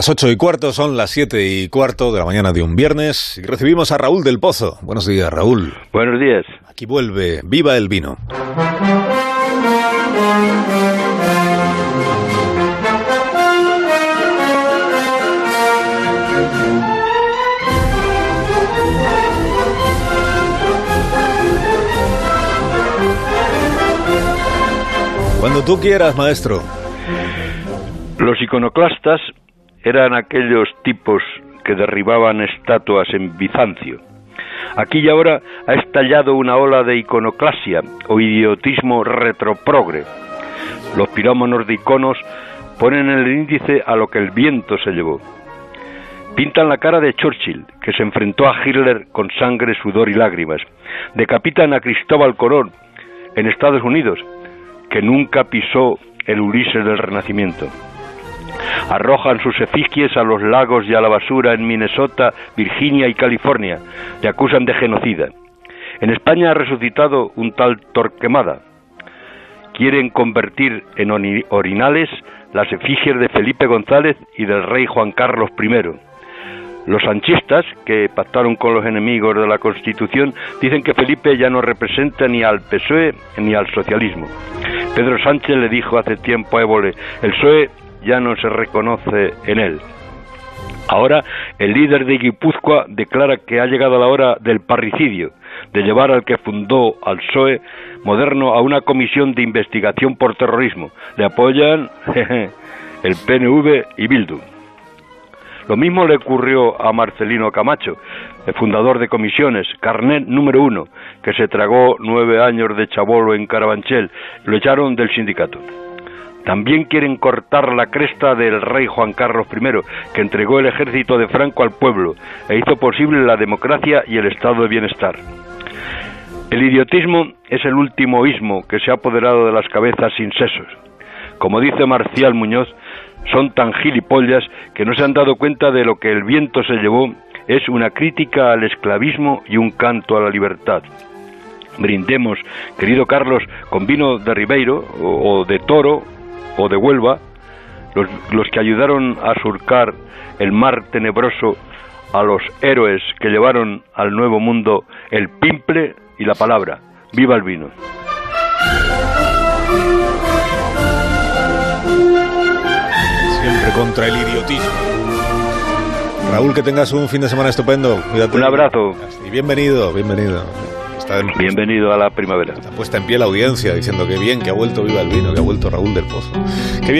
Las ocho y cuarto son las siete y cuarto de la mañana de un viernes y recibimos a Raúl del Pozo. Buenos días, Raúl. Buenos días. Aquí vuelve Viva el Vino. Cuando tú quieras, maestro. Los iconoclastas eran aquellos tipos que derribaban estatuas en Bizancio. Aquí y ahora ha estallado una ola de iconoclasia o idiotismo retroprogre. Los pirómanos de iconos ponen el índice a lo que el viento se llevó. Pintan la cara de Churchill, que se enfrentó a Hitler con sangre, sudor y lágrimas. Decapitan a Cristóbal Colón en Estados Unidos, que nunca pisó el Ulises del Renacimiento arrojan sus efigies a los lagos y a la basura en Minnesota, Virginia y California. Le acusan de genocida. En España ha resucitado un tal Torquemada. Quieren convertir en orinales las efigies de Felipe González y del rey Juan Carlos I. Los sanchistas, que pactaron con los enemigos de la Constitución, dicen que Felipe ya no representa ni al PSOE ni al socialismo. Pedro Sánchez le dijo hace tiempo a Évole, el PSOE ya no se reconoce en él. Ahora el líder de Guipúzcoa declara que ha llegado la hora del parricidio, de llevar al que fundó al PSOE moderno a una comisión de investigación por terrorismo. Le apoyan el PNV y Bildu. Lo mismo le ocurrió a Marcelino Camacho, el fundador de comisiones, carnet número uno, que se tragó nueve años de chabolo en Carabanchel. Lo echaron del sindicato. También quieren cortar la cresta del rey Juan Carlos I, que entregó el ejército de Franco al pueblo e hizo posible la democracia y el estado de bienestar. El idiotismo es el último ismo que se ha apoderado de las cabezas sin sesos. Como dice Marcial Muñoz, son tan gilipollas que no se han dado cuenta de lo que el viento se llevó es una crítica al esclavismo y un canto a la libertad. Brindemos, querido Carlos, con vino de Ribeiro o de Toro o de Huelva, los, los que ayudaron a surcar el mar tenebroso a los héroes que llevaron al nuevo mundo el pimple y la palabra. ¡Viva el vino! Siempre contra el idiotismo. Raúl, que tengas un fin de semana estupendo. Un abrazo. Y bienvenido, bienvenido. Bienvenido a la primavera. Está puesta en pie la audiencia diciendo que bien, que ha vuelto Viva el Vino, que ha vuelto Raúl del Pozo.